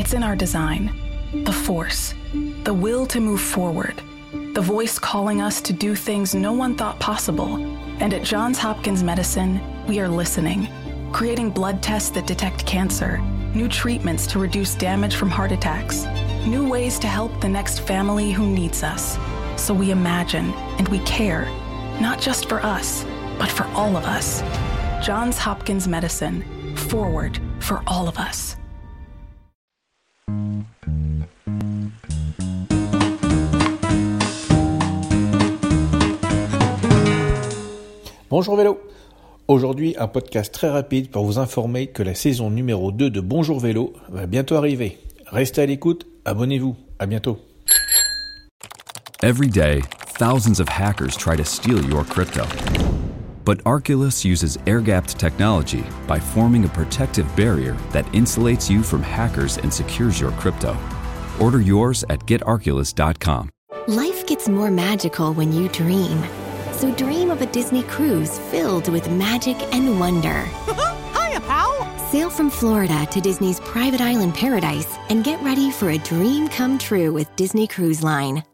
It's in our design the force, the will to move forward, the voice calling us to do things no one thought possible. And at Johns Hopkins Medicine, we are listening, creating blood tests that detect cancer, new treatments to reduce damage from heart attacks, new ways to help the next family who needs us. So we imagine and we care, not just for us, but for all of us. Johns Hopkins Medicine, forward for all of us. Bonjour Vélo. Aujourd'hui, un podcast très rapide pour vous informer que la saison numéro 2 de Bonjour Vélo va bientôt arriver. Restez à l'écoute, abonnez-vous. À bientôt. Every day, thousands of hackers try to steal your crypto. But Arculus uses air gapped technology by forming a protective barrier that insulates you from hackers and secures your crypto. Order yours at getarculus.com. Life gets more magical when you dream. So dream of a Disney cruise filled with magic and wonder. Hiya, pal! Sail from Florida to Disney's private island paradise and get ready for a dream come true with Disney Cruise Line.